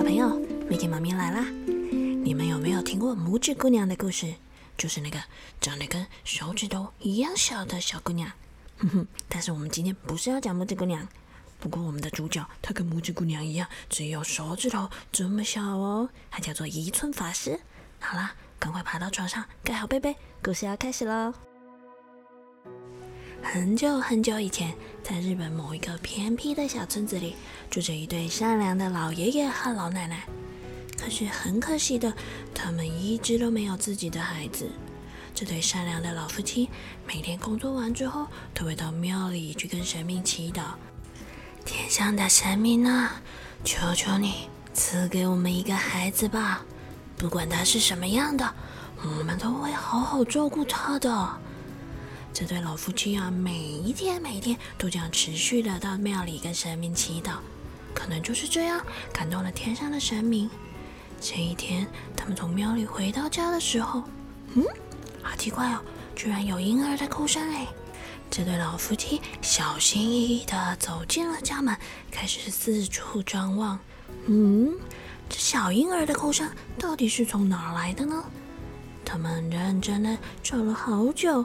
小朋友，每天妈咪来啦！你们有没有听过拇指姑娘的故事？就是那个长得跟手指头一样小的小姑娘。哼哼，但是我们今天不是要讲拇指姑娘。不过我们的主角她跟拇指姑娘一样，只有手指头这么小哦，她叫做一寸法师。好啦，赶快爬到床上，盖好被被，故事要开始喽！很久很久以前，在日本某一个偏僻的小村子里，住着一对善良的老爷爷和老奶奶。可是很可惜的，他们一直都没有自己的孩子。这对善良的老夫妻每天工作完之后，都会到庙里去跟神明祈祷：“天上的神明啊，求求你赐给我们一个孩子吧！不管他是什么样的，我们都会好好照顾他的。”这对老夫妻啊，每一天每一天都这样持续的到庙里跟神明祈祷，可能就是这样感动了天上的神明。这一天，他们从庙里回到家的时候，嗯，好奇怪哦，居然有婴儿在哭声哎！这对老夫妻小心翼翼的走进了家门，开始四处张望。嗯，这小婴儿的哭声到底是从哪来的呢？他们认真的找了好久。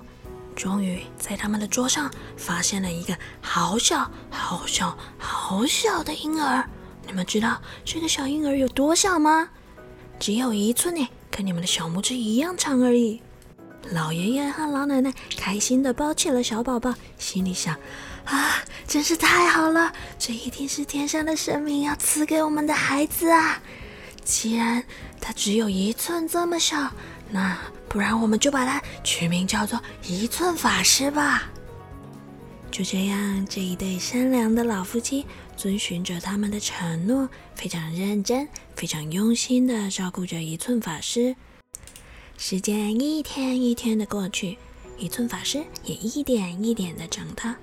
终于在他们的桌上发现了一个好小、好小、好小的婴儿。你们知道这个小婴儿有多小吗？只有一寸呢，跟你们的小拇指一样长而已。老爷爷和老奶奶开心地抱起了小宝宝，心里想：啊，真是太好了！这一定是天上的神明要赐给我们的孩子啊！既然他只有一寸这么小，那……不然，我们就把它取名叫做一寸法师吧。就这样，这一对善良的老夫妻遵循着他们的承诺，非常认真、非常用心的照顾着一寸法师。时间一天一天的过去，一寸法师也一点一点的长大。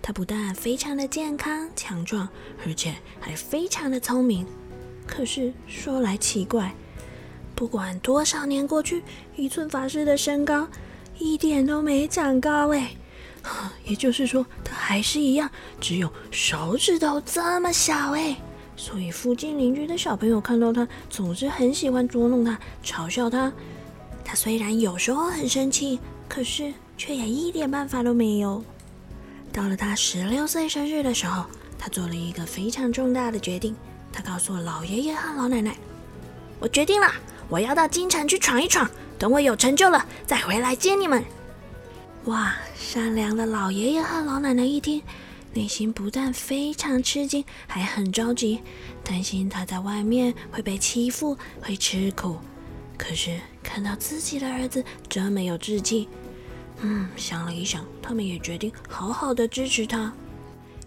他不但非常的健康强壮，而且还非常的聪明。可是说来奇怪。不管多少年过去，一寸法师的身高一点都没长高哎，也就是说他还是一样，只有手指头这么小哎。所以附近邻居的小朋友看到他，总是很喜欢捉弄他，嘲笑他。他虽然有时候很生气，可是却也一点办法都没有。到了他十六岁生日的时候，他做了一个非常重大的决定。他告诉老爷爷和老奶奶：“我决定了。”我要到京城去闯一闯，等我有成就了再回来接你们。哇！善良的老爷爷和老奶奶一听，内心不但非常吃惊，还很着急，担心他在外面会被欺负，会吃苦。可是看到自己的儿子这么有志气，嗯，想了一想，他们也决定好好的支持他。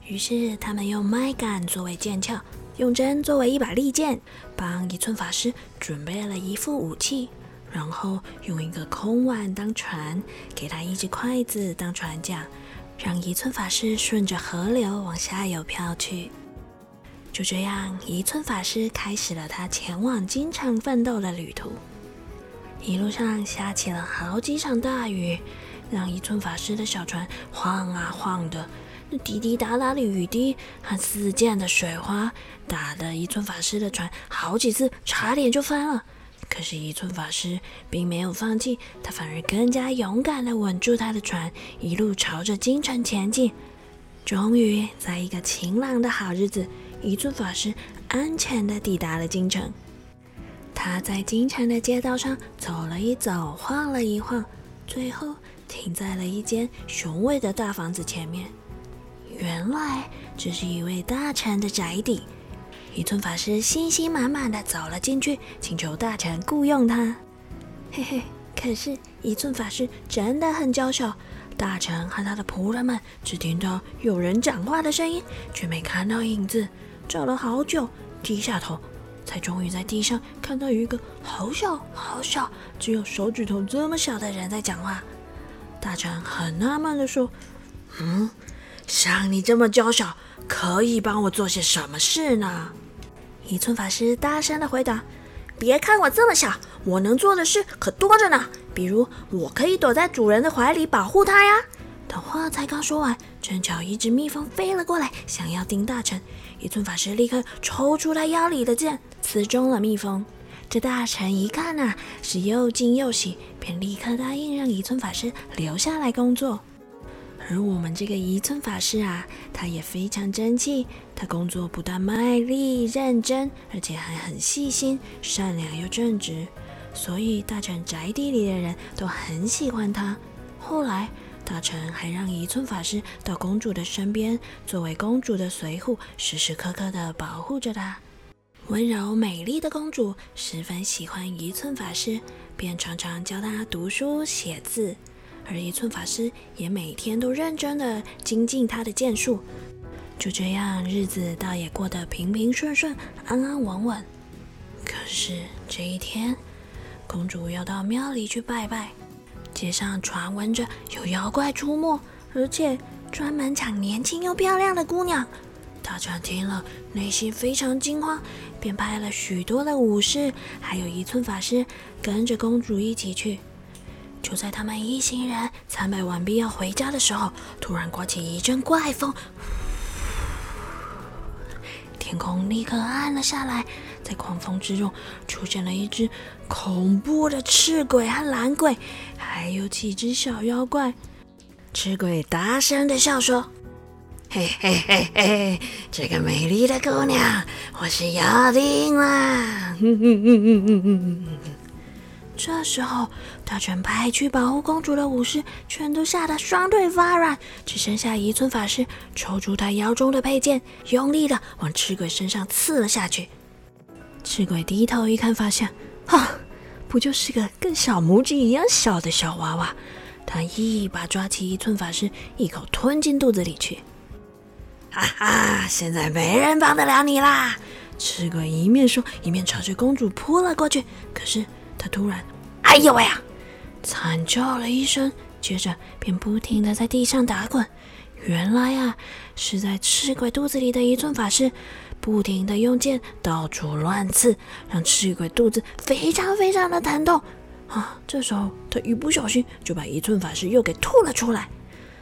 于是他们用麦秆作为剑鞘。用针作为一把利剑，帮一寸法师准备了一副武器，然后用一个空碗当船，给他一只筷子当船桨，让一寸法师顺着河流往下游飘去。就这样，一寸法师开始了他前往京城奋斗的旅途。一路上下起了好几场大雨，让一寸法师的小船晃啊晃的。那滴滴答答的雨滴和四溅的水花，打得一寸法师的船好几次差点就翻了。可是，一寸法师并没有放弃，他反而更加勇敢地稳住他的船，一路朝着京城前进。终于，在一个晴朗的好日子，一寸法师安全地抵达了京城。他在京城的街道上走了一走，晃了一晃，最后停在了一间雄伟的大房子前面。原来这是一位大臣的宅邸，一寸法师信心满满的走了进去，请求大臣雇佣他。嘿嘿，可是，一寸法师真的很娇小，大臣和他的仆人们只听到有人讲话的声音，却没看到影子。找了好久，低下头，才终于在地上看到一个好小好小，只有手指头这么小的人在讲话。大臣很纳闷的说：“嗯。”像你这么娇小，可以帮我做些什么事呢？一寸法师大声的回答：“别看我这么小，我能做的事可多着呢。比如，我可以躲在主人的怀里保护他呀。等话才刚说完，正巧一只蜜蜂飞了过来，想要叮大臣。一寸法师立刻抽出他腰里的剑，刺中了蜜蜂。这大臣一看呐，是又惊又喜，便立刻答应让一寸法师留下来工作。而我们这个一寸法师啊，他也非常争气，他工作不但卖力认真，而且还很细心、善良又正直，所以大臣宅地里的人都很喜欢他。后来，大臣还让一寸法师到公主的身边，作为公主的随护，时时刻刻的保护着她。温柔美丽的公主十分喜欢一寸法师，便常常教她读书写字。而一寸法师也每天都认真的精进他的剑术，就这样日子倒也过得平平顺顺、安安稳稳。可是这一天，公主要到庙里去拜拜，街上传闻着有妖怪出没，而且专门抢年轻又漂亮的姑娘。大臣听了，内心非常惊慌，便派了许多的武士，还有一寸法师，跟着公主一起去。就在他们一行人参拜完毕要回家的时候，突然刮起一阵怪风，天空立刻暗了下来。在狂风之中，出现了一只恐怖的赤鬼和蓝鬼，还有几只小妖怪。赤鬼大声的笑说：“嘿嘿嘿嘿，这个美丽的姑娘，我是要定了。”这时候，大臣派去保护公主的武士全都吓得双腿发软，只剩下一寸法师抽出他腰中的佩剑，用力的往赤鬼身上刺了下去。赤鬼低头一看，发现，啊，不就是个跟小拇指一样小的小娃娃？他一把抓起一寸法师，一口吞进肚子里去。哈哈，现在没人帮得了你啦！赤鬼一面说，一面朝着公主扑了过去。可是。他突然，哎呦喂呀！惨叫了一声，接着便不停的在地上打滚。原来啊，是在赤鬼肚子里的一寸法师，不停的用剑到处乱刺，让赤鬼肚子非常非常的疼痛。啊，这时候他一不小心就把一寸法师又给吐了出来。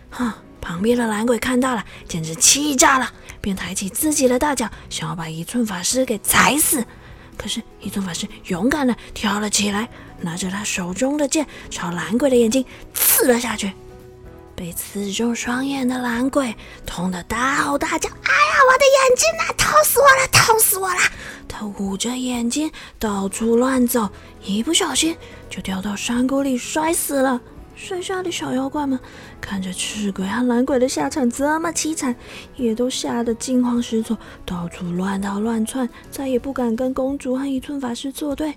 哈，旁边的蓝鬼看到了，简直气炸了，便抬起自己的大脚，想要把一寸法师给踩死。可是，一尊法师勇敢的跳了起来，拿着他手中的剑朝蓝鬼的眼睛刺了下去。被刺中双眼的蓝鬼痛得大吼大叫：“哎呀，我的眼睛啊！痛死我了，痛死我了！”他捂着眼睛到处乱走，一不小心就掉到山沟里摔死了。剩下的小妖怪们看着赤鬼和蓝鬼的下场这么凄惨，也都吓得惊慌失措，到处乱逃乱窜，再也不敢跟公主和一寸法师作对。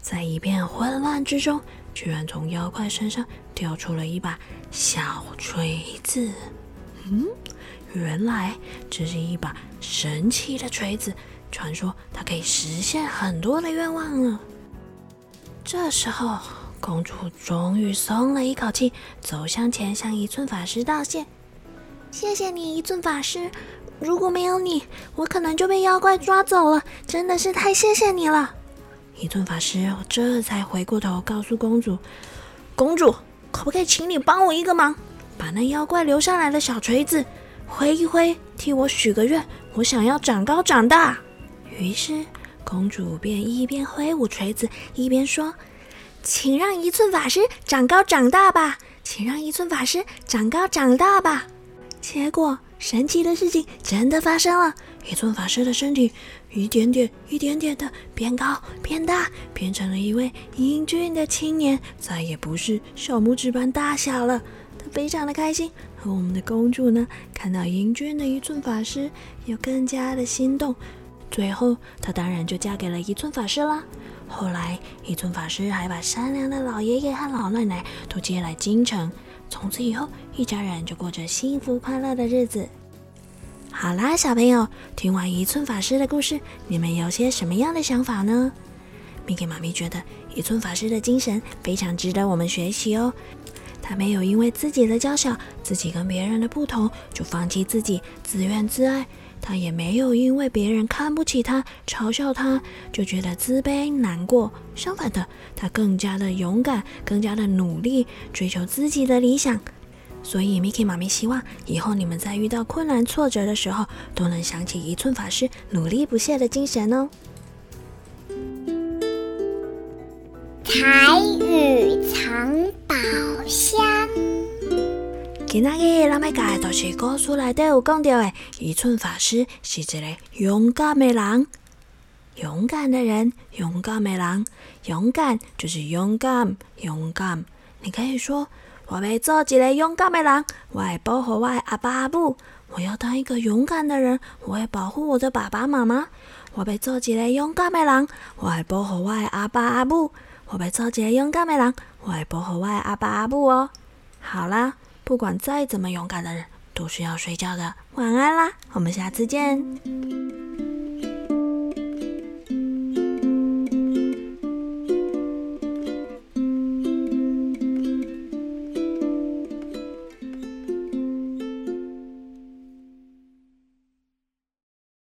在一片混乱之中，居然从妖怪身上掉出了一把小锤子。嗯，原来这是一把神奇的锤子，传说它可以实现很多的愿望呢。这时候。公主终于松了一口气，走向前向一寸法师道谢：“谢谢你，一寸法师。如果没有你，我可能就被妖怪抓走了。真的是太谢谢你了。”一寸法师这才回过头告诉公主：“公主，可不可以请你帮我一个忙，把那妖怪留下来的小锤子挥一挥，替我许个愿？我想要长高长大。”于是公主便一边挥舞锤子，一边说。请让一寸法师长高长大吧！请让一寸法师长高长大吧！结果，神奇的事情真的发生了。一寸法师的身体一点点、一点点的变高、变大，变成了一位英俊的青年，再也不是小拇指般大小了。他非常的开心。而我们的公主呢，看到英俊的一寸法师，又更加的心动。最后，她当然就嫁给了一寸法师啦。后来，一尊法师还把善良的老爷爷和老奶奶都接来京城。从此以后，一家人就过着幸福快乐的日子。好啦，小朋友，听完一寸法师的故事，你们有些什么样的想法呢？米给妈咪觉得，一寸法师的精神非常值得我们学习哦。他没有因为自己的娇小、自己跟别人的不同，就放弃自己，自怨自艾。他也没有因为别人看不起他、嘲笑他，就觉得自卑难过。相反的，他更加的勇敢，更加的努力，追求自己的理想。所以，Miki 妈咪希望以后你们在遇到困难挫折的时候，都能想起一寸法师努力不懈的精神哦。彩雨藏宝箱。今仔日咱要讲的都是故事内底有讲到的，一寸法师是一个勇敢的人。勇敢的人，勇敢的人，勇敢就是勇敢，勇敢。你可以说。我要做一个勇敢的人，我会保护我的阿爸阿母。我要当一个勇敢的人，我会保护我的爸爸妈妈。我要做一个勇敢的人，我会保护我的阿爸阿母。我要做一个勇敢的人，我会保护我的阿爸阿母哦。好啦，不管再怎么勇敢的人，都是要睡觉的。晚安啦，我们下次见。